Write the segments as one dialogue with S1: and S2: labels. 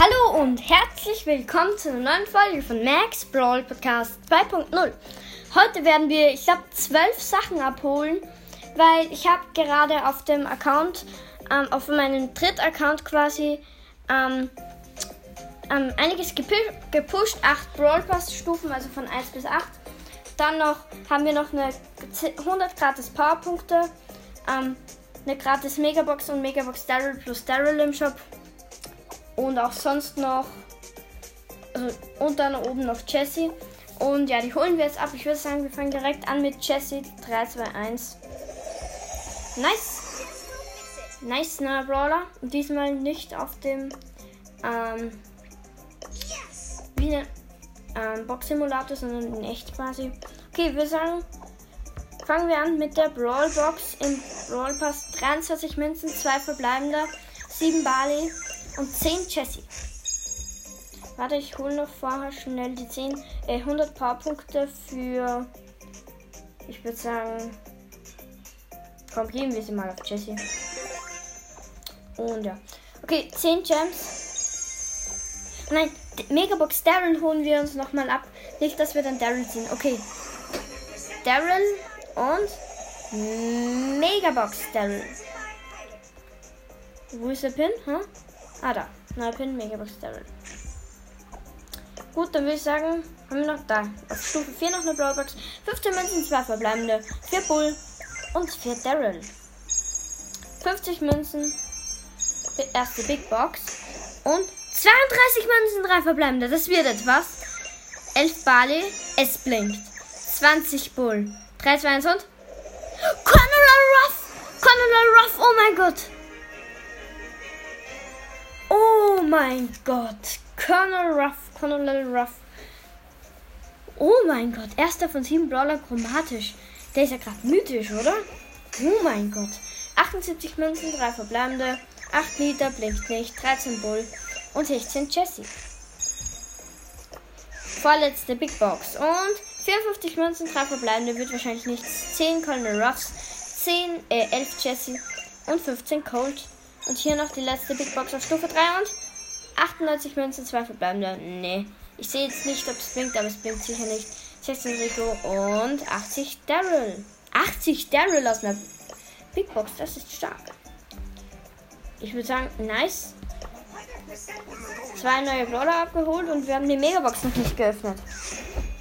S1: Hallo und herzlich willkommen zu einer neuen Folge von Max Brawl Podcast 2.0. Heute werden wir, ich glaube, zwölf Sachen abholen, weil ich habe gerade auf dem Account, ähm, auf meinem Dritt-Account quasi, ähm, ähm, einiges gepu gepusht, 8 Brawl Pass Stufen, also von 1 bis 8. Dann noch haben wir noch eine 100 gratis Powerpunkte, ähm, eine gratis Megabox und Megabox Daryl plus Daryl im Shop. Und auch sonst noch. Also, und dann oben noch Jessie. Und ja, die holen wir jetzt ab. Ich würde sagen, wir fangen direkt an mit Jessie 3, 2, 1. Nice. Nice, na Brawler. Und diesmal nicht auf dem ähm, wie ein ähm, Box-Simulator, sondern in echt quasi. Okay, wir sagen, fangen wir an mit der Brawl Box im Brawl Pass. 23 Münzen, 2 verbleibende, 7 Barley, und 10 Jessie. Warte, ich hole noch vorher schnell die 10, äh, 100 Powerpunkte für, ich würde sagen, komm, geben wir sie mal auf Jessie. Und ja. Okay, 10 Gems. Nein, Megabox Daryl holen wir uns nochmal ab. Nicht, dass wir dann Daryl ziehen. Okay. Daryl und Megabox Daryl. Wo ist der Pin? Huh? Ah, da. Neuer Pin, Megabox Daryl. Gut, dann würde ich sagen, haben wir noch da. Auf Stufe 4 noch eine Brawlbox. 15 Münzen, 2 verbleibende, 4 Bull und 4 Daryl. 50 Münzen, erste Big Box. Und 32 Münzen, 3 verbleibende. Das wird etwas. 11 Barley, es blinkt. 20 Bull. 3, 2, 1 und. Conor Ruff! Conor Ruff, oh mein Gott! Mein Gott. Colonel Ruff. Colonel Ruff. Oh mein Gott. Erster von sieben Brawler chromatisch. Der ist ja gerade mythisch, oder? Oh mein Gott. 78 Münzen, 3 verbleibende, 8 Liter, blinkt nicht, 13 Bull und 16 Jessie. Vorletzte Big Box. Und 54 Münzen, 3 verbleibende, wird wahrscheinlich nichts. 10 Colonel Ruffs, 10, äh, 11 Jessie und 15 Cold. Und hier noch die letzte Big Box auf Stufe 3 und 98 Münzen, 2 verbleibende. Nee. Ich sehe jetzt nicht, ob es blinkt, aber es blinkt sicher nicht. 16 Rico und 80 Daryl. 80 Daryl aus einer Big Box, das ist stark. Ich würde sagen, nice. Zwei neue Brawler abgeholt und wir haben die Megabox noch nicht geöffnet.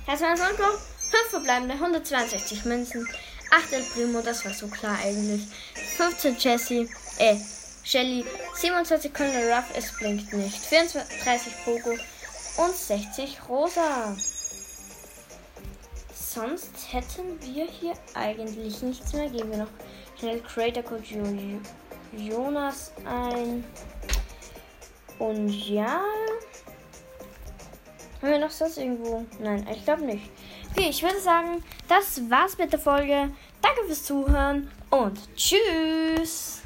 S1: Das sonst noch 5 verbleibende, 162 Münzen, 8 El Primo, das war so klar eigentlich. 15 Jesse, äh, Shelly, 27 Colonel Ruff, es blinkt nicht. 34 Pogo und 60 Rosa. Sonst hätten wir hier eigentlich nichts mehr. Geben wir noch schnell Creator Code Jonas ein. Und ja. Haben wir noch sonst irgendwo? Nein, ich glaube nicht. Okay, ich würde sagen, das war's mit der Folge. Danke fürs Zuhören und tschüss.